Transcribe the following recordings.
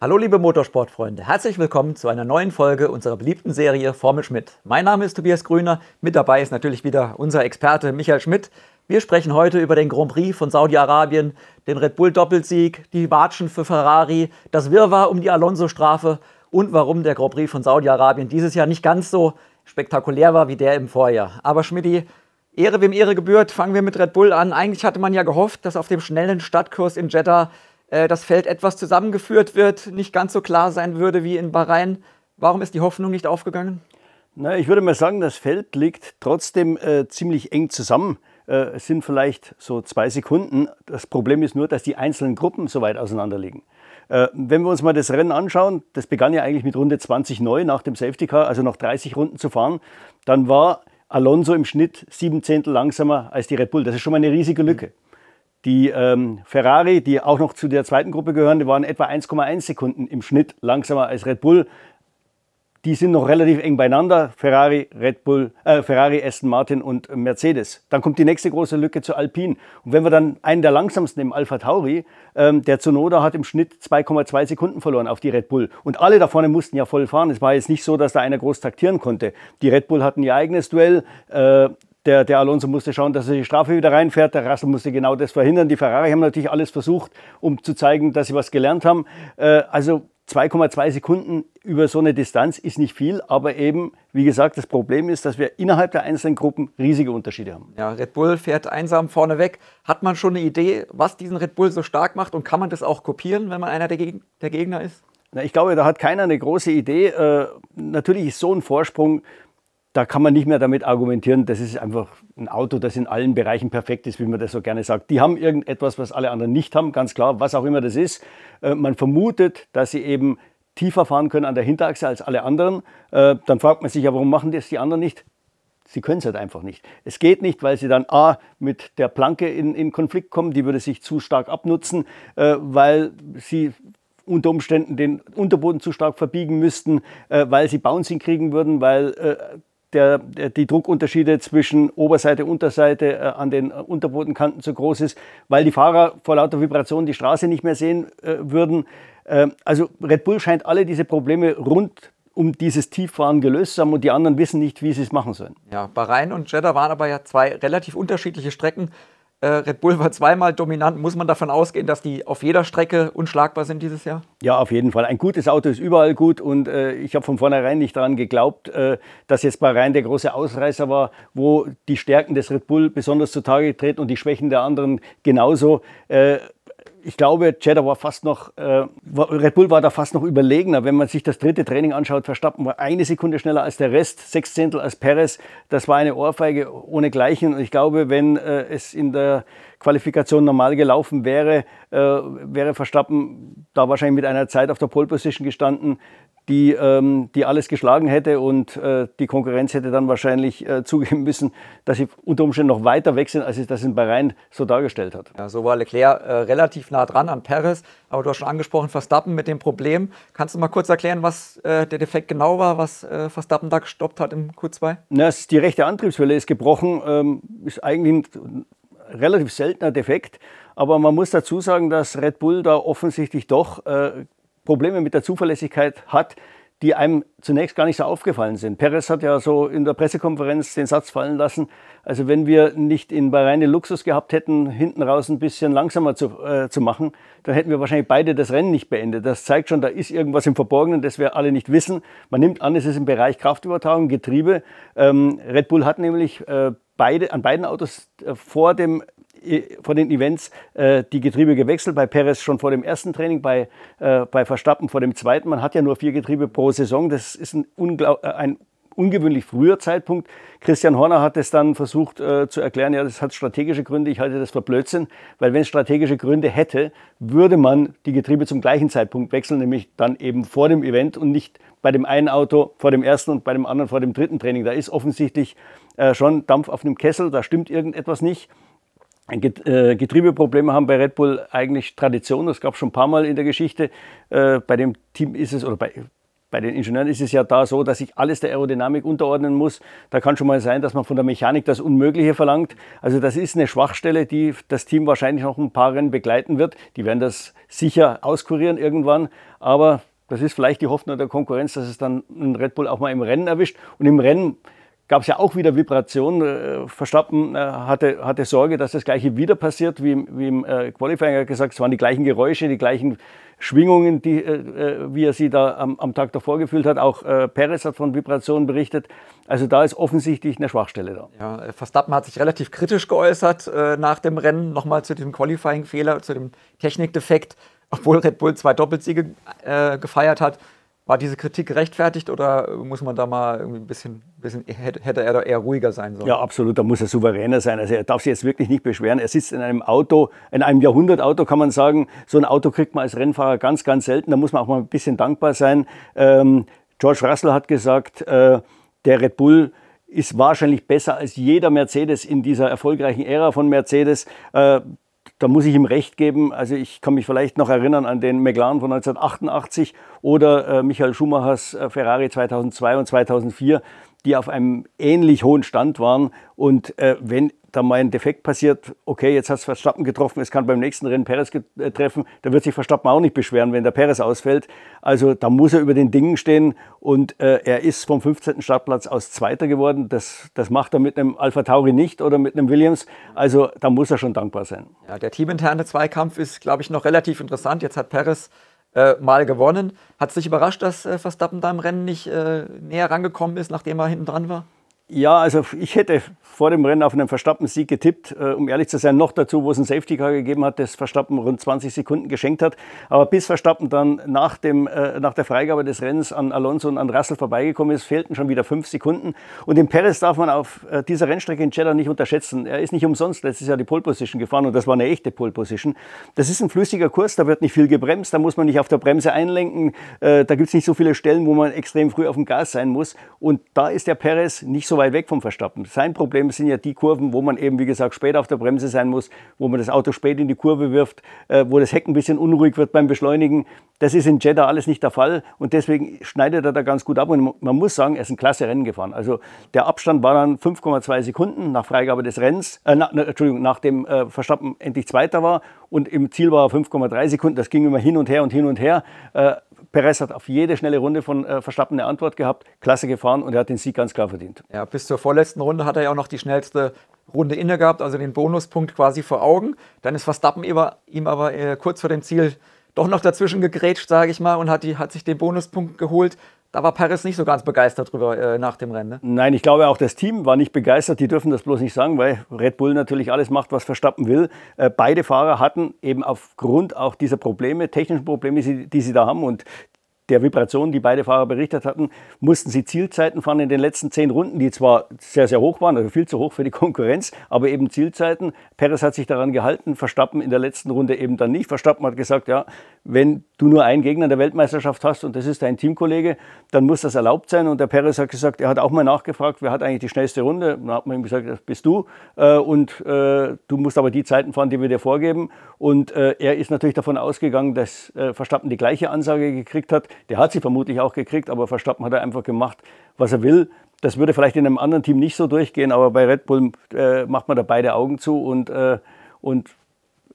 Hallo liebe Motorsportfreunde, herzlich willkommen zu einer neuen Folge unserer beliebten Serie Formel Schmidt. Mein Name ist Tobias Grüner, mit dabei ist natürlich wieder unser Experte Michael Schmidt. Wir sprechen heute über den Grand Prix von Saudi-Arabien, den Red Bull Doppelsieg, die Watschen für Ferrari, das Wirrwarr um die Alonso-Strafe und warum der Grand Prix von Saudi-Arabien dieses Jahr nicht ganz so spektakulär war wie der im Vorjahr. Aber Schmidti, Ehre wem Ehre gebührt, fangen wir mit Red Bull an. Eigentlich hatte man ja gehofft, dass auf dem schnellen Stadtkurs in Jeddah äh, das Feld etwas zusammengeführt wird, nicht ganz so klar sein würde wie in Bahrain. Warum ist die Hoffnung nicht aufgegangen? Na, ich würde mal sagen, das Feld liegt trotzdem äh, ziemlich eng zusammen. Äh, es sind vielleicht so zwei Sekunden. Das Problem ist nur, dass die einzelnen Gruppen so weit auseinander liegen. Äh, wenn wir uns mal das Rennen anschauen, das begann ja eigentlich mit Runde 20 neu nach dem Safety Car, also noch 30 Runden zu fahren, dann war Alonso im Schnitt sieben Zehntel langsamer als die Red Bull. Das ist schon mal eine riesige Lücke. Die ähm, Ferrari, die auch noch zu der zweiten Gruppe gehören, die waren etwa 1,1 Sekunden im Schnitt langsamer als Red Bull. Die sind noch relativ eng beieinander, Ferrari, Red Bull, äh, Ferrari, Aston Martin und Mercedes. Dann kommt die nächste große Lücke zu Alpine. Und wenn wir dann einen der langsamsten im Alpha Tauri, ähm, der Zunoda hat im Schnitt 2,2 Sekunden verloren auf die Red Bull. Und alle da vorne mussten ja voll fahren. Es war jetzt nicht so, dass da einer groß taktieren konnte. Die Red Bull hatten ihr eigenes Duell. Äh, der, der Alonso musste schauen, dass er die Strafe wieder reinfährt. Der Russell musste genau das verhindern. Die Ferrari haben natürlich alles versucht, um zu zeigen, dass sie was gelernt haben. Äh, also 2,2 Sekunden über so eine Distanz ist nicht viel, aber eben, wie gesagt, das Problem ist, dass wir innerhalb der einzelnen Gruppen riesige Unterschiede haben. Ja, Red Bull fährt einsam vorne weg. Hat man schon eine Idee, was diesen Red Bull so stark macht und kann man das auch kopieren, wenn man einer der, Geg der Gegner ist? Na, ich glaube, da hat keiner eine große Idee. Äh, natürlich ist so ein Vorsprung da kann man nicht mehr damit argumentieren, das ist einfach ein Auto, das in allen Bereichen perfekt ist, wie man das so gerne sagt. Die haben irgendetwas, was alle anderen nicht haben, ganz klar, was auch immer das ist. Äh, man vermutet, dass sie eben tiefer fahren können an der Hinterachse als alle anderen. Äh, dann fragt man sich ja, warum machen das die anderen nicht? Sie können es halt einfach nicht. Es geht nicht, weil sie dann A mit der Planke in, in Konflikt kommen, die würde sich zu stark abnutzen, äh, weil sie unter Umständen den Unterboden zu stark verbiegen müssten, äh, weil sie Bouncing kriegen würden, weil äh, der, der, die Druckunterschiede zwischen Oberseite und Unterseite äh, an den äh, Unterbodenkanten zu groß ist, weil die Fahrer vor lauter Vibration die Straße nicht mehr sehen äh, würden. Ähm, also Red Bull scheint alle diese Probleme rund um dieses Tieffahren gelöst zu haben und die anderen wissen nicht, wie sie es machen sollen. Ja, Bahrain und Jeddah waren aber ja zwei relativ unterschiedliche Strecken. Äh, Red Bull war zweimal dominant. Muss man davon ausgehen, dass die auf jeder Strecke unschlagbar sind dieses Jahr? Ja, auf jeden Fall. Ein gutes Auto ist überall gut und äh, ich habe von vornherein nicht daran geglaubt, äh, dass jetzt Bahrain der große Ausreißer war, wo die Stärken des Red Bull besonders zutage treten und die Schwächen der anderen genauso. Äh, ich glaube, Jeddah war fast noch, äh, Red Bull war da fast noch überlegener. Wenn man sich das dritte Training anschaut, Verstappen war eine Sekunde schneller als der Rest, sechs Zehntel als Perez. Das war eine Ohrfeige ohne Gleichen. Und ich glaube, wenn äh, es in der Qualifikation normal gelaufen wäre, äh, wäre Verstappen da wahrscheinlich mit einer Zeit auf der Pole Position gestanden, die, ähm, die alles geschlagen hätte und äh, die Konkurrenz hätte dann wahrscheinlich äh, zugeben müssen, dass sie unter Umständen noch weiter weg sind, als es das in Bahrain so dargestellt hat. Ja, so war Leclerc äh, relativ nah dran an Perez, aber du hast schon angesprochen, Verstappen mit dem Problem. Kannst du mal kurz erklären, was äh, der Defekt genau war, was äh, Verstappen da gestoppt hat im Q2? Na, die rechte Antriebswelle ist gebrochen, ähm, ist eigentlich relativ seltener Defekt, aber man muss dazu sagen, dass Red Bull da offensichtlich doch äh, Probleme mit der Zuverlässigkeit hat, die einem zunächst gar nicht so aufgefallen sind. Perez hat ja so in der Pressekonferenz den Satz fallen lassen, also wenn wir nicht in Bahrain den Luxus gehabt hätten, hinten raus ein bisschen langsamer zu, äh, zu machen, dann hätten wir wahrscheinlich beide das Rennen nicht beendet. Das zeigt schon, da ist irgendwas im Verborgenen, das wir alle nicht wissen. Man nimmt an, es ist im Bereich Kraftübertragung, Getriebe. Ähm, Red Bull hat nämlich äh, beide, an beiden Autos äh, vor dem vor den Events äh, die Getriebe gewechselt. Bei Perez schon vor dem ersten Training, bei, äh, bei Verstappen vor dem zweiten. Man hat ja nur vier Getriebe pro Saison. Das ist ein, äh, ein ungewöhnlich früher Zeitpunkt. Christian Horner hat es dann versucht äh, zu erklären, ja, das hat strategische Gründe. Ich halte das für Blödsinn, weil wenn es strategische Gründe hätte, würde man die Getriebe zum gleichen Zeitpunkt wechseln, nämlich dann eben vor dem Event und nicht bei dem einen Auto vor dem ersten und bei dem anderen vor dem dritten Training. Da ist offensichtlich äh, schon Dampf auf einem Kessel, da stimmt irgendetwas nicht. Äh, Getriebeprobleme haben bei Red Bull eigentlich Tradition. Das gab es schon ein paar Mal in der Geschichte. Äh, bei dem Team ist es, oder bei, bei den Ingenieuren ist es ja da so, dass sich alles der Aerodynamik unterordnen muss. Da kann schon mal sein, dass man von der Mechanik das Unmögliche verlangt. Also das ist eine Schwachstelle, die das Team wahrscheinlich noch ein paar Rennen begleiten wird. Die werden das sicher auskurieren irgendwann. Aber das ist vielleicht die Hoffnung der Konkurrenz, dass es dann ein Red Bull auch mal im Rennen erwischt. Und im Rennen gab es ja auch wieder Vibrationen. Äh, Verstappen äh, hatte, hatte Sorge, dass das Gleiche wieder passiert, wie, wie im äh, Qualifying gesagt. Es waren die gleichen Geräusche, die gleichen Schwingungen, die, wie er sie da am, am Tag davor gefühlt hat. Auch Perez hat von Vibrationen berichtet. Also da ist offensichtlich eine Schwachstelle da. Ja, Verstappen hat sich relativ kritisch geäußert nach dem Rennen. Nochmal zu diesem Qualifying-Fehler, zu dem Technikdefekt. Obwohl Red Bull zwei Doppelsiege gefeiert hat, war diese Kritik gerechtfertigt oder muss man da mal irgendwie ein bisschen, bisschen hätte er da eher ruhiger sein sollen? Ja, absolut, da muss er souveräner sein. Also er darf sich jetzt wirklich nicht beschweren. Er sitzt in einem Auto, in einem Jahrhundertauto kann man sagen. So ein Auto kriegt man als Rennfahrer ganz, ganz selten. Da muss man auch mal ein bisschen dankbar sein. Ähm, George Russell hat gesagt, äh, der Red Bull ist wahrscheinlich besser als jeder Mercedes in dieser erfolgreichen Ära von Mercedes. Äh, da muss ich ihm recht geben. Also ich kann mich vielleicht noch erinnern an den McLaren von 1988 oder äh, Michael Schumachers äh, Ferrari 2002 und 2004, die auf einem ähnlich hohen Stand waren. Und äh, wenn da mal ein Defekt passiert, okay, jetzt hat es Verstappen getroffen, es kann beim nächsten Rennen Perez äh, treffen, da wird sich Verstappen auch nicht beschweren, wenn der Perez ausfällt. Also da muss er über den Dingen stehen und äh, er ist vom 15. Startplatz aus Zweiter geworden. Das, das macht er mit einem Alpha Tauri nicht oder mit einem Williams. Also da muss er schon dankbar sein. Ja, der teaminterne Zweikampf ist, glaube ich, noch relativ interessant. Jetzt hat Perez äh, mal gewonnen. Hat es dich überrascht, dass äh, Verstappen da im Rennen nicht äh, näher rangekommen ist, nachdem er hinten dran war? Ja, also ich hätte vor dem Rennen auf einen Verstappen-Sieg getippt, äh, um ehrlich zu sein, noch dazu, wo es einen Safety Car gegeben hat, das Verstappen rund 20 Sekunden geschenkt hat. Aber bis Verstappen dann nach, dem, äh, nach der Freigabe des Rennens an Alonso und an Russell vorbeigekommen ist, fehlten schon wieder fünf Sekunden. Und den Perez darf man auf äh, dieser Rennstrecke in Jeddah nicht unterschätzen. Er ist nicht umsonst letztes Jahr die Pole Position gefahren und das war eine echte Pole Position. Das ist ein flüssiger Kurs, da wird nicht viel gebremst, da muss man nicht auf der Bremse einlenken, da gibt es nicht so viele Stellen, wo man extrem früh auf dem Gas sein muss. Und da ist der Perez nicht so weit weg vom Verstappen. Sein Problem sind ja die Kurven, wo man eben, wie gesagt, spät auf der Bremse sein muss, wo man das Auto spät in die Kurve wirft, äh, wo das Heck ein bisschen unruhig wird beim Beschleunigen. Das ist in Jeddah alles nicht der Fall und deswegen schneidet er da ganz gut ab. Und man muss sagen, er ist ein klasse Rennen gefahren. Also der Abstand war dann 5,2 Sekunden nach Freigabe des Rennens, äh, na, Entschuldigung, nachdem äh, Verstappen endlich Zweiter war und im Ziel war er 5,3 Sekunden. Das ging immer hin und her und hin und her. Äh, Perez hat auf jede schnelle Runde von äh, Verstappen eine Antwort gehabt, klasse gefahren und er hat den Sieg ganz klar verdient. Ja, bis zur vorletzten Runde hat er ja auch noch die schnellste Runde inne gehabt, also den Bonuspunkt quasi vor Augen. Dann ist Verstappen ihm aber äh, kurz vor dem Ziel doch noch dazwischen gegrätscht, sage ich mal, und hat, die, hat sich den Bonuspunkt geholt. Da war Paris nicht so ganz begeistert drüber äh, nach dem Rennen. Ne? Nein, ich glaube auch das Team war nicht begeistert. Die dürfen das bloß nicht sagen, weil Red Bull natürlich alles macht, was Verstappen will. Äh, beide Fahrer hatten eben aufgrund auch dieser Probleme, technischen Probleme, die, die sie da haben und der Vibration, die beide Fahrer berichtet hatten, mussten sie Zielzeiten fahren in den letzten zehn Runden, die zwar sehr, sehr hoch waren, also viel zu hoch für die Konkurrenz, aber eben Zielzeiten. Perez hat sich daran gehalten, Verstappen in der letzten Runde eben dann nicht. Verstappen hat gesagt, ja, wenn du nur einen Gegner in der Weltmeisterschaft hast und das ist dein Teamkollege, dann muss das erlaubt sein. Und der Perez hat gesagt, er hat auch mal nachgefragt, wer hat eigentlich die schnellste Runde? Dann hat man ihm gesagt, das bist du. Äh, und äh, du musst aber die Zeiten fahren, die wir dir vorgeben. Und äh, er ist natürlich davon ausgegangen, dass Verstappen die gleiche Ansage gekriegt hat. Der hat sie vermutlich auch gekriegt, aber Verstappen hat einfach gemacht, was er will. Das würde vielleicht in einem anderen Team nicht so durchgehen, aber bei Red Bull macht man da beide Augen zu und, und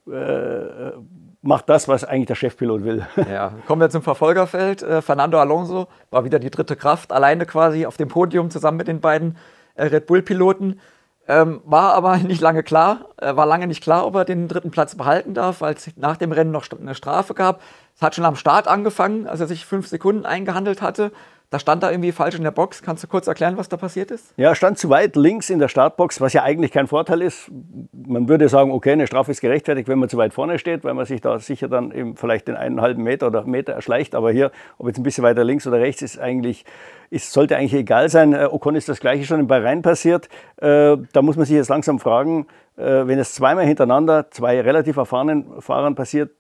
äh, macht das, was eigentlich der Chefpilot will. Ja, kommen wir zum Verfolgerfeld. Äh, Fernando Alonso war wieder die dritte Kraft, alleine quasi auf dem Podium zusammen mit den beiden äh, Red Bull-Piloten. Ähm, war aber nicht lange klar, äh, war lange nicht klar, ob er den dritten Platz behalten darf, weil es nach dem Rennen noch eine Strafe gab. Es hat schon am Start angefangen, als er sich fünf Sekunden eingehandelt hatte. Da stand da irgendwie falsch in der Box. Kannst du kurz erklären, was da passiert ist? Ja, stand zu weit links in der Startbox, was ja eigentlich kein Vorteil ist. Man würde sagen, okay, eine Strafe ist gerechtfertigt, wenn man zu weit vorne steht, weil man sich da sicher dann eben vielleicht den einen halben Meter oder Meter erschleicht. Aber hier, ob jetzt ein bisschen weiter links oder rechts, ist eigentlich, ist, sollte eigentlich egal sein. Äh, Ocon ist das Gleiche schon in Bahrain passiert. Äh, da muss man sich jetzt langsam fragen, wenn es zweimal hintereinander zwei relativ erfahrenen Fahrern passiert,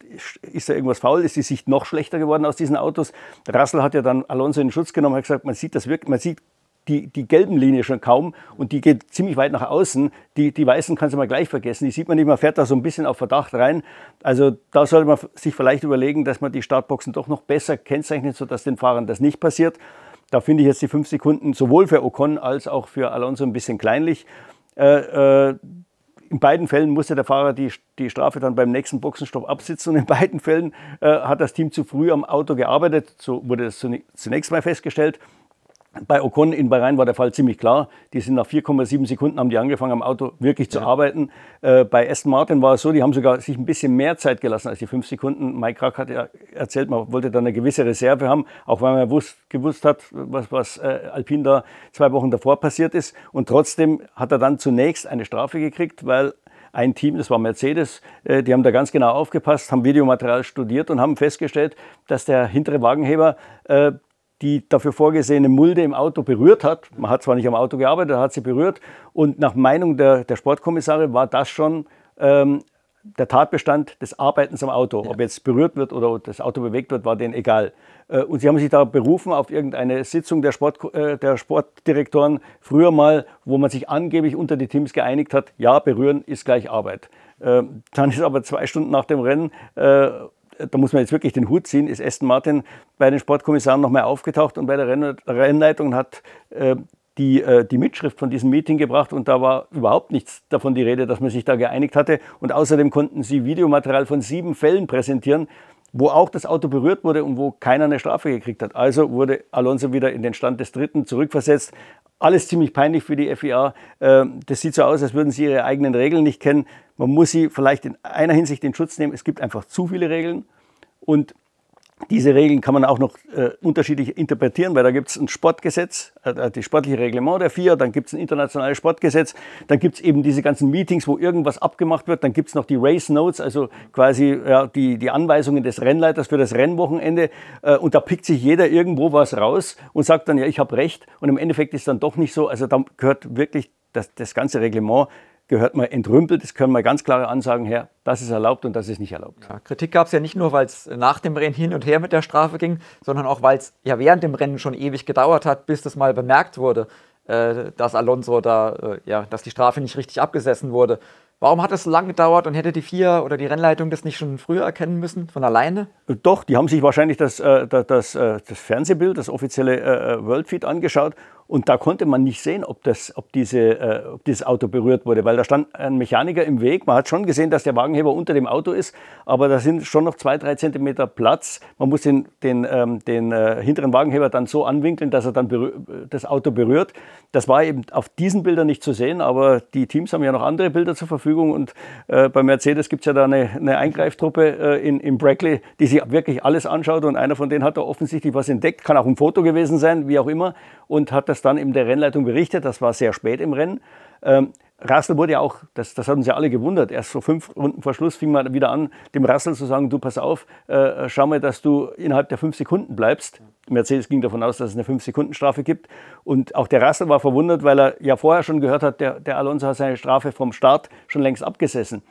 ist da irgendwas faul? Ist die Sicht noch schlechter geworden aus diesen Autos? Russell hat ja dann Alonso in Schutz genommen, hat gesagt, man sieht das wirklich, man sieht die, die gelben Linie schon kaum und die geht ziemlich weit nach außen. Die, die weißen kannst du mal gleich vergessen. Die sieht man nicht, man fährt da so ein bisschen auf Verdacht rein. Also da sollte man sich vielleicht überlegen, dass man die Startboxen doch noch besser kennzeichnet, sodass den Fahrern das nicht passiert. Da finde ich jetzt die fünf Sekunden sowohl für Ocon als auch für Alonso ein bisschen kleinlich. Äh, äh, in beiden Fällen musste der Fahrer die, die Strafe dann beim nächsten Boxenstopp absitzen und in beiden Fällen äh, hat das Team zu früh am Auto gearbeitet. So wurde das zunächst mal festgestellt. Bei Ocon in Bahrain war der Fall ziemlich klar. Die sind nach 4,7 Sekunden haben die angefangen am Auto wirklich zu ja. arbeiten. Äh, bei Aston Martin war es so, die haben sogar sich ein bisschen mehr Zeit gelassen als die 5 Sekunden. Mike Krack hat ja erzählt, man wollte da eine gewisse Reserve haben, auch weil man wusst, gewusst hat, was, was äh, Alpine da zwei Wochen davor passiert ist. Und trotzdem hat er dann zunächst eine Strafe gekriegt, weil ein Team, das war Mercedes, äh, die haben da ganz genau aufgepasst, haben Videomaterial studiert und haben festgestellt, dass der hintere Wagenheber äh, die dafür vorgesehene Mulde im Auto berührt hat. Man hat zwar nicht am Auto gearbeitet, hat sie berührt. Und nach Meinung der, der Sportkommissare war das schon ähm, der Tatbestand des Arbeitens am Auto. Ja. Ob jetzt berührt wird oder das Auto bewegt wird, war denen egal. Äh, und sie haben sich da berufen auf irgendeine Sitzung der, Sport, äh, der Sportdirektoren früher mal, wo man sich angeblich unter die Teams geeinigt hat, ja, berühren ist gleich Arbeit. Äh, dann ist aber zwei Stunden nach dem Rennen äh, da muss man jetzt wirklich den Hut ziehen, ist Aston Martin bei den Sportkommissaren nochmal aufgetaucht und bei der Rennleitung hat äh, die, äh, die Mitschrift von diesem Meeting gebracht und da war überhaupt nichts davon die Rede, dass man sich da geeinigt hatte. Und außerdem konnten sie Videomaterial von sieben Fällen präsentieren, wo auch das Auto berührt wurde und wo keiner eine Strafe gekriegt hat. Also wurde Alonso wieder in den Stand des Dritten zurückversetzt. Alles ziemlich peinlich für die FIA. Ähm, das sieht so aus, als würden sie ihre eigenen Regeln nicht kennen. Man muss sie vielleicht in einer Hinsicht in Schutz nehmen. Es gibt einfach zu viele Regeln und diese Regeln kann man auch noch äh, unterschiedlich interpretieren, weil da gibt es ein Sportgesetz, äh, das sportliche Reglement der FIA, dann gibt es ein internationales Sportgesetz, dann gibt es eben diese ganzen Meetings, wo irgendwas abgemacht wird, dann gibt es noch die Race Notes, also quasi ja, die, die Anweisungen des Rennleiters für das Rennwochenende äh, und da pickt sich jeder irgendwo was raus und sagt dann, ja, ich habe recht und im Endeffekt ist dann doch nicht so, also da gehört wirklich das, das ganze Reglement gehört mal entrümpelt. Es können mal ganz klare Ansagen her, das ist erlaubt und das ist nicht erlaubt. Ja, Kritik gab es ja nicht nur, weil es nach dem Rennen hin und her mit der Strafe ging, sondern auch, weil es ja während dem Rennen schon ewig gedauert hat, bis das mal bemerkt wurde, äh, dass Alonso da, äh, ja, dass die Strafe nicht richtig abgesessen wurde. Warum hat es so lange gedauert und hätte die FIA oder die Rennleitung das nicht schon früher erkennen müssen, von alleine? Doch, die haben sich wahrscheinlich das, äh, das, das, äh, das Fernsehbild, das offizielle äh, Worldfeed angeschaut und da konnte man nicht sehen, ob, das, ob, diese, äh, ob dieses Auto berührt wurde, weil da stand ein Mechaniker im Weg. Man hat schon gesehen, dass der Wagenheber unter dem Auto ist, aber da sind schon noch zwei, drei Zentimeter Platz. Man muss den, den, ähm, den äh, hinteren Wagenheber dann so anwinkeln, dass er dann das Auto berührt. Das war eben auf diesen Bildern nicht zu sehen, aber die Teams haben ja noch andere Bilder zur Verfügung und äh, bei Mercedes gibt es ja da eine, eine Eingreiftruppe äh, in, in Brackley, die sich wirklich alles anschaut und einer von denen hat da offensichtlich was entdeckt, kann auch ein Foto gewesen sein, wie auch immer, und hat das das dann in der Rennleitung berichtet. Das war sehr spät im Rennen. Ähm, Russell wurde ja auch, das, das hat uns ja alle gewundert, erst so fünf Runden vor Schluss fing man wieder an, dem Russell zu sagen, du pass auf, äh, schau mal, dass du innerhalb der fünf Sekunden bleibst. Mercedes ging davon aus, dass es eine fünf Sekunden Strafe gibt. Und auch der Russell war verwundert, weil er ja vorher schon gehört hat, der, der Alonso hat seine Strafe vom Start schon längst abgesessen.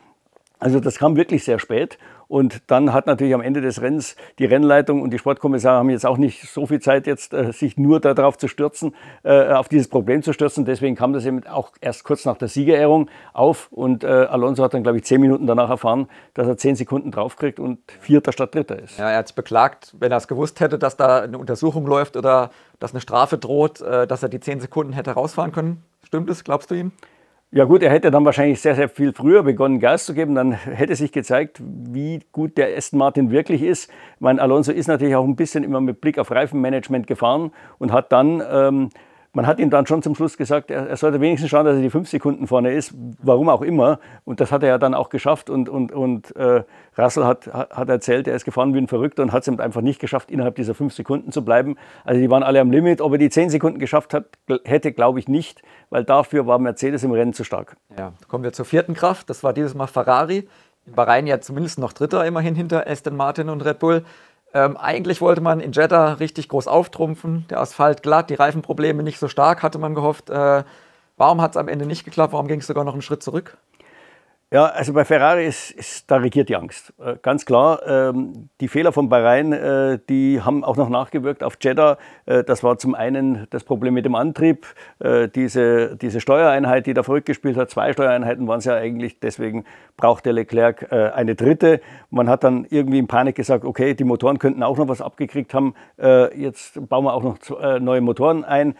Also das kam wirklich sehr spät. Und dann hat natürlich am Ende des Rennens die Rennleitung und die Sportkommissare haben jetzt auch nicht so viel Zeit, jetzt äh, sich nur darauf zu stürzen, äh, auf dieses Problem zu stürzen. Deswegen kam das eben auch erst kurz nach der Siegerehrung auf. Und äh, Alonso hat dann, glaube ich, zehn Minuten danach erfahren, dass er zehn Sekunden draufkriegt und Vierter statt Dritter ist. Ja, er hat es beklagt, wenn er es gewusst hätte, dass da eine Untersuchung läuft oder dass eine Strafe droht, dass er die zehn Sekunden hätte rausfahren können. Stimmt es, glaubst du ihm? Ja gut, er hätte dann wahrscheinlich sehr, sehr viel früher begonnen, Gas zu geben. Dann hätte sich gezeigt, wie gut der Aston Martin wirklich ist. Ich meine, Alonso ist natürlich auch ein bisschen immer mit Blick auf Reifenmanagement gefahren und hat dann ähm, man hat ihm dann schon zum Schluss gesagt, er, er, sollte wenigstens schauen, dass er die fünf Sekunden vorne ist, warum auch immer. Und das hat er ja dann auch geschafft. Und, und, und äh, Russell hat, hat erzählt, er ist gefahren wie ein Verrückter und hat es einfach nicht geschafft, innerhalb dieser fünf Sekunden zu bleiben. Also die waren alle am Limit. Ob er die zehn Sekunden geschafft hat, hätte, glaube ich, nicht, weil dafür war Mercedes im Rennen zu stark. Ja, kommen wir zur vierten Kraft. Das war dieses Mal Ferrari. In Bahrain ja zumindest noch Dritter immerhin hinter Aston Martin und Red Bull. Ähm, eigentlich wollte man in Jeddah richtig groß auftrumpfen, der Asphalt glatt, die Reifenprobleme nicht so stark, hatte man gehofft. Äh, warum hat es am Ende nicht geklappt? Warum ging es sogar noch einen Schritt zurück? Ja, also bei Ferrari ist, ist da regiert die Angst. Äh, ganz klar, ähm, die Fehler von Bahrain, äh, die haben auch noch nachgewirkt auf Jeddah. Äh, das war zum einen das Problem mit dem Antrieb, äh, diese, diese Steuereinheit, die da verrückt gespielt hat. Zwei Steuereinheiten waren es ja eigentlich, deswegen brauchte Leclerc äh, eine dritte. Man hat dann irgendwie in Panik gesagt, okay, die Motoren könnten auch noch was abgekriegt haben. Jetzt bauen wir auch noch neue Motoren ein.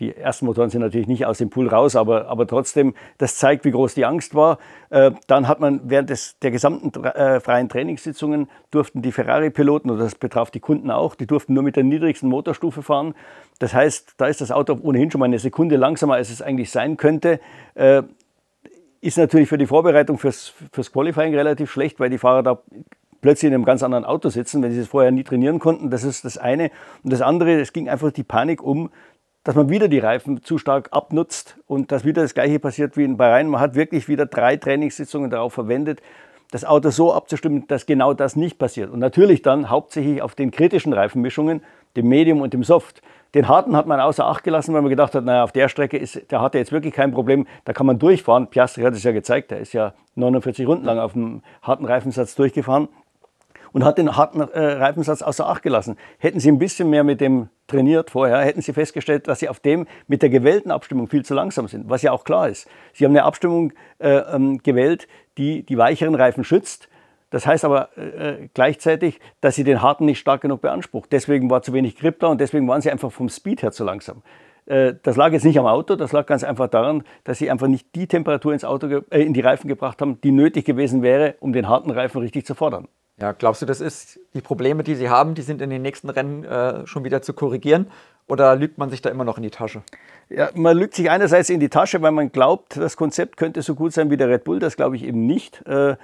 Die ersten Motoren sind natürlich nicht aus dem Pool raus, aber, aber trotzdem, das zeigt, wie groß die Angst war. Äh, dann hat man während des, der gesamten äh, freien Trainingssitzungen durften die Ferrari-Piloten, und das betraf die Kunden auch, die durften nur mit der niedrigsten Motorstufe fahren. Das heißt, da ist das Auto ohnehin schon mal eine Sekunde langsamer, als es eigentlich sein könnte. Äh, ist natürlich für die Vorbereitung fürs, fürs Qualifying relativ schlecht, weil die Fahrer da plötzlich in einem ganz anderen Auto sitzen, wenn sie es vorher nie trainieren konnten. Das ist das eine. Und das andere, es ging einfach die Panik um, dass man wieder die Reifen zu stark abnutzt und dass wieder das Gleiche passiert wie in Bahrain. Man hat wirklich wieder drei Trainingssitzungen darauf verwendet, das Auto so abzustimmen, dass genau das nicht passiert. Und natürlich dann hauptsächlich auf den kritischen Reifenmischungen, dem Medium und dem Soft. Den harten hat man außer Acht gelassen, weil man gedacht hat, naja, auf der Strecke ist, der hatte jetzt wirklich kein Problem, da kann man durchfahren. Piastri hat es ja gezeigt, der ist ja 49 Runden lang auf dem harten Reifensatz durchgefahren und hat den harten äh, Reifensatz außer Acht gelassen. Hätten Sie ein bisschen mehr mit dem trainiert vorher, hätten Sie festgestellt, dass Sie auf dem mit der gewählten Abstimmung viel zu langsam sind, was ja auch klar ist. Sie haben eine Abstimmung äh, ähm, gewählt, die die weicheren Reifen schützt. Das heißt aber äh, gleichzeitig, dass sie den harten nicht stark genug beansprucht. Deswegen war zu wenig Grip da und deswegen waren sie einfach vom Speed her zu langsam. Äh, das lag jetzt nicht am Auto, das lag ganz einfach daran, dass sie einfach nicht die Temperatur ins Auto, äh, in die Reifen gebracht haben, die nötig gewesen wäre, um den harten Reifen richtig zu fordern. Ja, glaubst du, das ist die Probleme, die sie haben, die sind in den nächsten Rennen äh, schon wieder zu korrigieren? Oder lügt man sich da immer noch in die Tasche? Ja, man lügt sich einerseits in die Tasche, weil man glaubt, das Konzept könnte so gut sein wie der Red Bull. Das glaube ich eben nicht. Äh,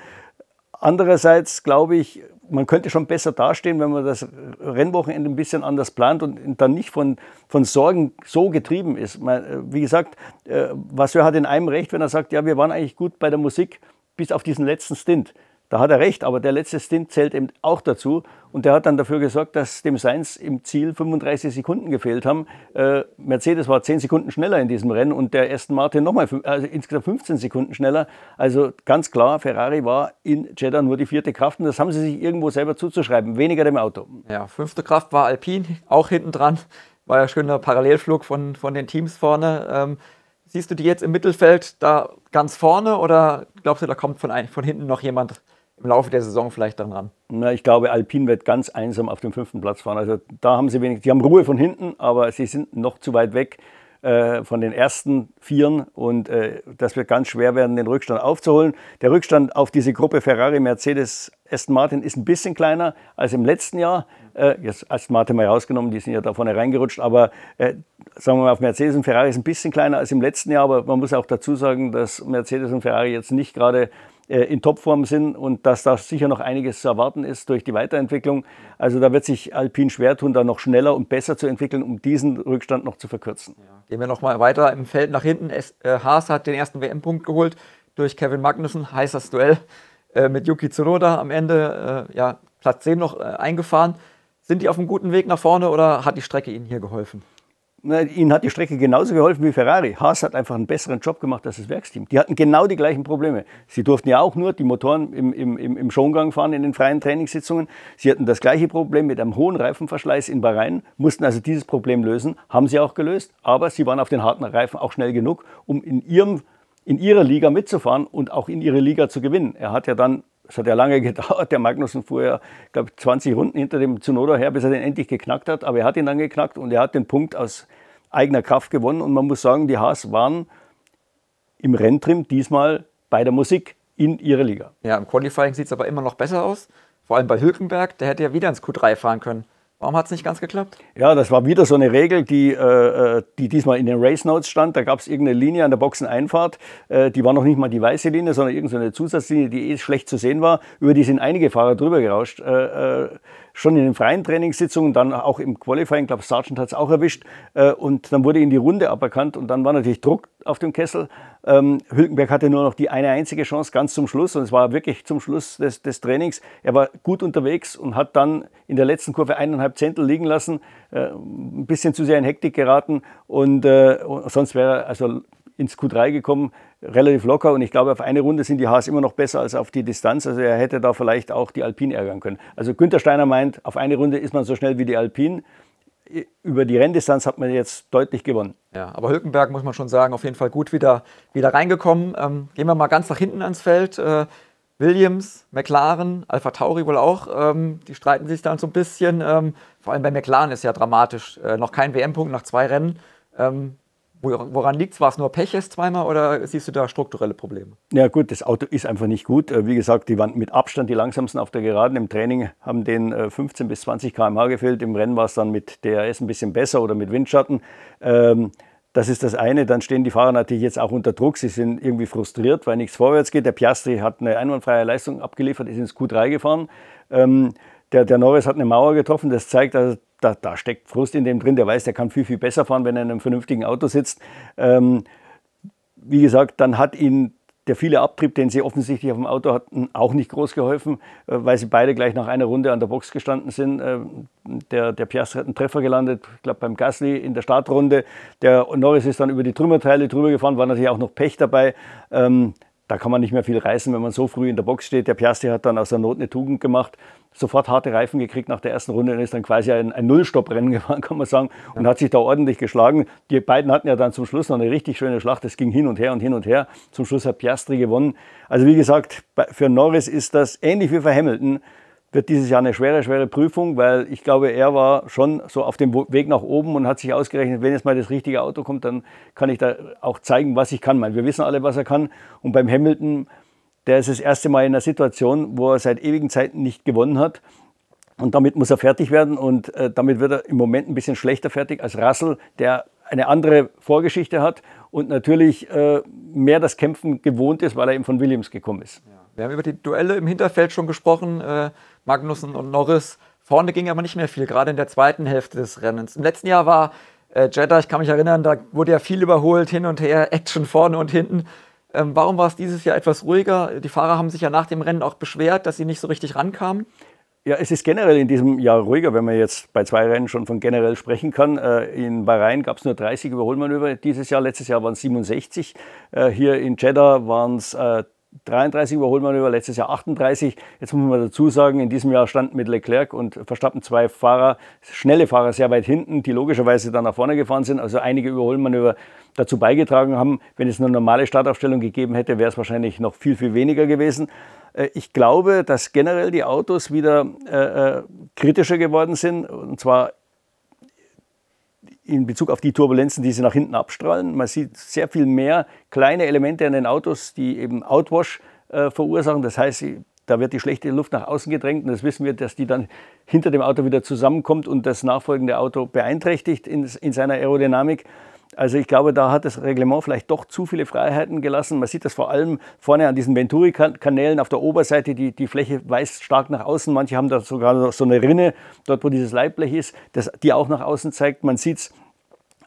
andererseits glaube ich, man könnte schon besser dastehen, wenn man das Rennwochenende ein bisschen anders plant und dann nicht von, von Sorgen so getrieben ist. Man, wie gesagt, äh, Vasseur hat in einem recht, wenn er sagt, ja, wir waren eigentlich gut bei der Musik bis auf diesen letzten Stint. Da hat er recht, aber der letzte Stint zählt eben auch dazu. Und der hat dann dafür gesorgt, dass dem Sainz im Ziel 35 Sekunden gefehlt haben. Äh, Mercedes war 10 Sekunden schneller in diesem Rennen und der Aston Martin nochmal also insgesamt 15 Sekunden schneller. Also ganz klar, Ferrari war in Jeddah nur die vierte Kraft und das haben sie sich irgendwo selber zuzuschreiben, weniger dem Auto. Ja, fünfte Kraft war Alpine, auch hinten dran. War ja schöner Parallelflug von, von den Teams vorne. Ähm, siehst du die jetzt im Mittelfeld da ganz vorne oder glaubst du, da kommt von, ein, von hinten noch jemand im Laufe der Saison vielleicht dann ran? Na, ich glaube, Alpine wird ganz einsam auf dem fünften Platz fahren. Also da haben sie wenig, die haben Ruhe von hinten, aber sie sind noch zu weit weg äh, von den ersten Vieren und äh, das wird ganz schwer werden, den Rückstand aufzuholen. Der Rückstand auf diese Gruppe Ferrari, Mercedes, Aston Martin ist ein bisschen kleiner als im letzten Jahr. Äh, jetzt Aston Martin mal rausgenommen, die sind ja da vorne reingerutscht, aber äh, sagen wir mal, auf Mercedes und Ferrari ist ein bisschen kleiner als im letzten Jahr, aber man muss auch dazu sagen, dass Mercedes und Ferrari jetzt nicht gerade in Topform sind und dass da sicher noch einiges zu erwarten ist durch die Weiterentwicklung. Also da wird sich Alpine schwer tun, da noch schneller und besser zu entwickeln, um diesen Rückstand noch zu verkürzen. Ja. Gehen wir noch mal weiter im Feld nach hinten. Es, äh, Haas hat den ersten WM-Punkt geholt durch Kevin Magnussen, heißes Duell äh, mit Yuki Tsunoda am Ende, äh, ja, Platz 10 noch äh, eingefahren. Sind die auf einem guten Weg nach vorne oder hat die Strecke Ihnen hier geholfen? Ihnen hat die Strecke genauso geholfen wie Ferrari. Haas hat einfach einen besseren Job gemacht als das Werksteam. Die hatten genau die gleichen Probleme. Sie durften ja auch nur die Motoren im, im, im Schongang fahren in den freien Trainingssitzungen. Sie hatten das gleiche Problem mit einem hohen Reifenverschleiß in Bahrain, mussten also dieses Problem lösen, haben sie auch gelöst. Aber sie waren auf den harten Reifen auch schnell genug, um in, ihrem, in ihrer Liga mitzufahren und auch in ihre Liga zu gewinnen. Er hat ja dann es hat ja lange gedauert. Der Magnussen fuhr ja, glaube 20 Runden hinter dem Zunoda her, bis er den endlich geknackt hat. Aber er hat ihn dann geknackt und er hat den Punkt aus eigener Kraft gewonnen. Und man muss sagen, die Haas waren im Renntrim diesmal bei der Musik in ihrer Liga. Ja, im Qualifying sieht es aber immer noch besser aus. Vor allem bei Hülkenberg, der hätte ja wieder ins Q3 fahren können. Warum hat es nicht ganz geklappt? Ja, das war wieder so eine Regel, die, äh, äh die diesmal in den Race Notes stand. Da gab es irgendeine Linie an der Boxeneinfahrt. Äh, die war noch nicht mal die weiße Linie, sondern irgendeine Zusatzlinie, die eh schlecht zu sehen war. Über die sind einige Fahrer drüber gerauscht. Schon in den freien Trainingssitzungen, dann auch im Qualifying, ich glaube, Sargent hat es auch erwischt. Und dann wurde ihm die Runde aberkannt und dann war natürlich Druck auf dem Kessel. Ähm, Hülkenberg hatte nur noch die eine einzige Chance ganz zum Schluss und es war wirklich zum Schluss des, des Trainings. Er war gut unterwegs und hat dann in der letzten Kurve eineinhalb Zehntel liegen lassen, äh, ein bisschen zu sehr in Hektik geraten und äh, sonst wäre er also ins Q3 gekommen, relativ locker. Und ich glaube, auf eine Runde sind die Haas immer noch besser als auf die Distanz. Also er hätte da vielleicht auch die Alpine ärgern können. Also Günther Steiner meint, auf eine Runde ist man so schnell wie die Alpine. Über die Renndistanz hat man jetzt deutlich gewonnen. Ja, aber Hülkenberg muss man schon sagen, auf jeden Fall gut wieder, wieder reingekommen. Ähm, gehen wir mal ganz nach hinten ans Feld. Äh, Williams, McLaren, Alpha Tauri wohl auch, ähm, die streiten sich dann so ein bisschen. Ähm, vor allem bei McLaren ist ja dramatisch. Äh, noch kein WM-Punkt nach zwei Rennen. Ähm, woran liegt es? War es nur Pech jetzt zweimal oder siehst du da strukturelle Probleme? Ja gut, das Auto ist einfach nicht gut. Äh, wie gesagt, die waren mit Abstand die langsamsten auf der Geraden. Im Training haben den 15 äh, bis 20 km/h gefehlt. Im Rennen war es dann mit DRS ein bisschen besser oder mit Windschatten. Ähm, das ist das eine. Dann stehen die Fahrer natürlich jetzt auch unter Druck. Sie sind irgendwie frustriert, weil nichts vorwärts geht. Der Piastri hat eine einwandfreie Leistung abgeliefert, ist ins Q3 gefahren. Ähm, der, der Norris hat eine Mauer getroffen. Das zeigt, also, da, da, steckt Frust in dem drin. Der weiß, der kann viel, viel besser fahren, wenn er in einem vernünftigen Auto sitzt. Ähm, wie gesagt, dann hat ihn der viele Abtrieb, den sie offensichtlich auf dem Auto hatten, auch nicht groß geholfen, äh, weil sie beide gleich nach einer Runde an der Box gestanden sind. Äh, der, der Piastri hat einen Treffer gelandet, ich glaube beim Gasly in der Startrunde. Der Norris ist dann über die Trümmerteile drüber gefahren, war natürlich auch noch Pech dabei. Da kann man nicht mehr viel reißen, wenn man so früh in der Box steht. Der Piastri hat dann aus der Not eine Tugend gemacht, sofort harte Reifen gekriegt nach der ersten Runde und ist dann quasi ein, ein Nullstopp-Rennen gefahren, kann man sagen, und hat sich da ordentlich geschlagen. Die beiden hatten ja dann zum Schluss noch eine richtig schöne Schlacht. Es ging hin und her und hin und her. Zum Schluss hat Piastri gewonnen. Also wie gesagt, für Norris ist das ähnlich wie für Hamilton wird dieses Jahr eine schwere, schwere Prüfung, weil ich glaube, er war schon so auf dem Weg nach oben und hat sich ausgerechnet, wenn jetzt mal das richtige Auto kommt, dann kann ich da auch zeigen, was ich kann. Wir wissen alle, was er kann. Und beim Hamilton, der ist das erste Mal in einer Situation, wo er seit ewigen Zeiten nicht gewonnen hat. Und damit muss er fertig werden und äh, damit wird er im Moment ein bisschen schlechter fertig als Russell, der eine andere Vorgeschichte hat und natürlich äh, mehr das Kämpfen gewohnt ist, weil er eben von Williams gekommen ist. Ja. Wir haben über die Duelle im Hinterfeld schon gesprochen. Äh Magnussen und Norris. Vorne ging aber nicht mehr viel, gerade in der zweiten Hälfte des Rennens. Im letzten Jahr war äh, Jeddah, ich kann mich erinnern, da wurde ja viel überholt, hin und her, Action vorne und hinten. Ähm, warum war es dieses Jahr etwas ruhiger? Die Fahrer haben sich ja nach dem Rennen auch beschwert, dass sie nicht so richtig rankamen. Ja, es ist generell in diesem Jahr ruhiger, wenn man jetzt bei zwei Rennen schon von generell sprechen kann. Äh, in Bahrain gab es nur 30 Überholmanöver dieses Jahr, letztes Jahr waren es 67. Hier in Jeddah waren es äh, 33 Überholmanöver, letztes Jahr 38. Jetzt muss man dazu sagen, in diesem Jahr standen mit Leclerc und Verstappen zwei Fahrer, schnelle Fahrer sehr weit hinten, die logischerweise dann nach vorne gefahren sind, also einige Überholmanöver dazu beigetragen haben. Wenn es eine normale Startaufstellung gegeben hätte, wäre es wahrscheinlich noch viel, viel weniger gewesen. Äh, ich glaube, dass generell die Autos wieder äh, äh, kritischer geworden sind, und zwar in Bezug auf die Turbulenzen, die sie nach hinten abstrahlen. Man sieht sehr viel mehr kleine Elemente an den Autos, die eben Outwash äh, verursachen. Das heißt, da wird die schlechte Luft nach außen gedrängt und das wissen wir, dass die dann hinter dem Auto wieder zusammenkommt und das nachfolgende Auto beeinträchtigt in, in seiner Aerodynamik. Also ich glaube, da hat das Reglement vielleicht doch zu viele Freiheiten gelassen. Man sieht das vor allem vorne an diesen Venturi-Kanälen auf der Oberseite. Die, die Fläche weist stark nach außen. Manche haben da sogar so eine Rinne, dort wo dieses Leitblech ist, das, die auch nach außen zeigt. Man sieht es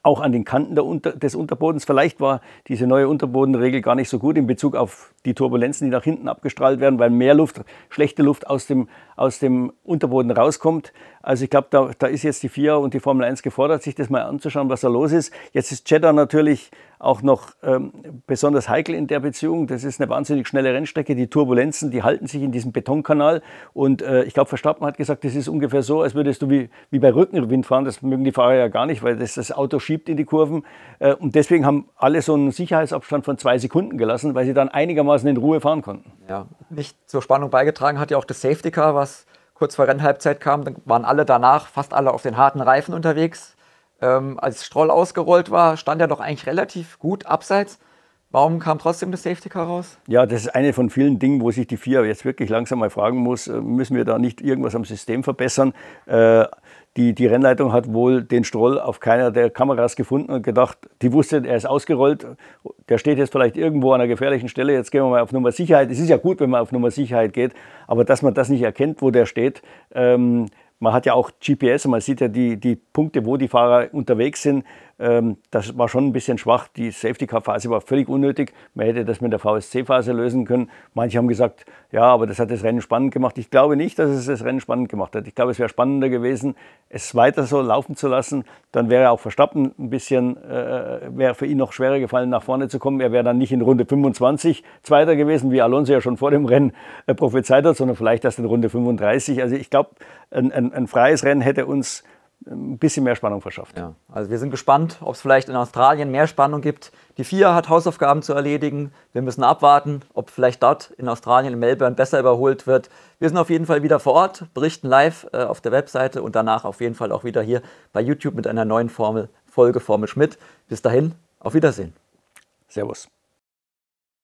auch an den Kanten Unter des Unterbodens. Vielleicht war diese neue Unterbodenregel gar nicht so gut in Bezug auf die Turbulenzen, die nach hinten abgestrahlt werden, weil mehr Luft, schlechte Luft aus dem, aus dem Unterboden rauskommt. Also ich glaube, da, da ist jetzt die FIA und die Formel 1 gefordert, sich das mal anzuschauen, was da los ist. Jetzt ist Jeddah natürlich auch noch ähm, besonders heikel in der Beziehung. Das ist eine wahnsinnig schnelle Rennstrecke. Die Turbulenzen, die halten sich in diesem Betonkanal. Und äh, ich glaube, Verstappen hat gesagt, das ist ungefähr so, als würdest du wie, wie bei Rückenwind fahren. Das mögen die Fahrer ja gar nicht, weil das, das Auto schiebt in die Kurven. Äh, und deswegen haben alle so einen Sicherheitsabstand von zwei Sekunden gelassen, weil sie dann einigermaßen in Ruhe fahren konnten. Ja, nicht zur Spannung beigetragen hat ja auch das Safety Car, was kurz vor Rennhalbzeit kam. Dann waren alle danach, fast alle auf den harten Reifen unterwegs ähm, als Stroll ausgerollt war, stand er doch eigentlich relativ gut abseits. Warum kam trotzdem das Safety Car raus? Ja, das ist eine von vielen Dingen, wo sich die FIA jetzt wirklich langsam mal fragen muss, äh, müssen wir da nicht irgendwas am System verbessern? Äh, die, die Rennleitung hat wohl den Stroll auf keiner der Kameras gefunden und gedacht, die wusste, er ist ausgerollt, der steht jetzt vielleicht irgendwo an einer gefährlichen Stelle, jetzt gehen wir mal auf Nummer Sicherheit. Es ist ja gut, wenn man auf Nummer Sicherheit geht, aber dass man das nicht erkennt, wo der steht, ähm, man hat ja auch GPS, man sieht ja die, die Punkte, wo die Fahrer unterwegs sind. Ähm, das war schon ein bisschen schwach. Die Safety-Car-Phase war völlig unnötig. Man hätte das mit der VSC-Phase lösen können. Manche haben gesagt, ja, aber das hat das Rennen spannend gemacht. Ich glaube nicht, dass es das Rennen spannend gemacht hat. Ich glaube, es wäre spannender gewesen, es weiter so laufen zu lassen. Dann wäre auch Verstappen ein bisschen, äh, wäre für ihn noch schwerer gefallen, nach vorne zu kommen. Er wäre dann nicht in Runde 25 Zweiter gewesen, wie Alonso ja schon vor dem Rennen äh, prophezeit hat, sondern vielleicht erst in Runde 35. Also ich glaube, ein, ein, ein freies Rennen hätte uns ein bisschen mehr Spannung verschafft. Ja, also wir sind gespannt, ob es vielleicht in Australien mehr Spannung gibt. Die FIA hat Hausaufgaben zu erledigen. Wir müssen abwarten, ob vielleicht dort in Australien, in Melbourne besser überholt wird. Wir sind auf jeden Fall wieder vor Ort, berichten live äh, auf der Webseite und danach auf jeden Fall auch wieder hier bei YouTube mit einer neuen Formel, Folge Formel Schmidt. Bis dahin, auf Wiedersehen. Servus.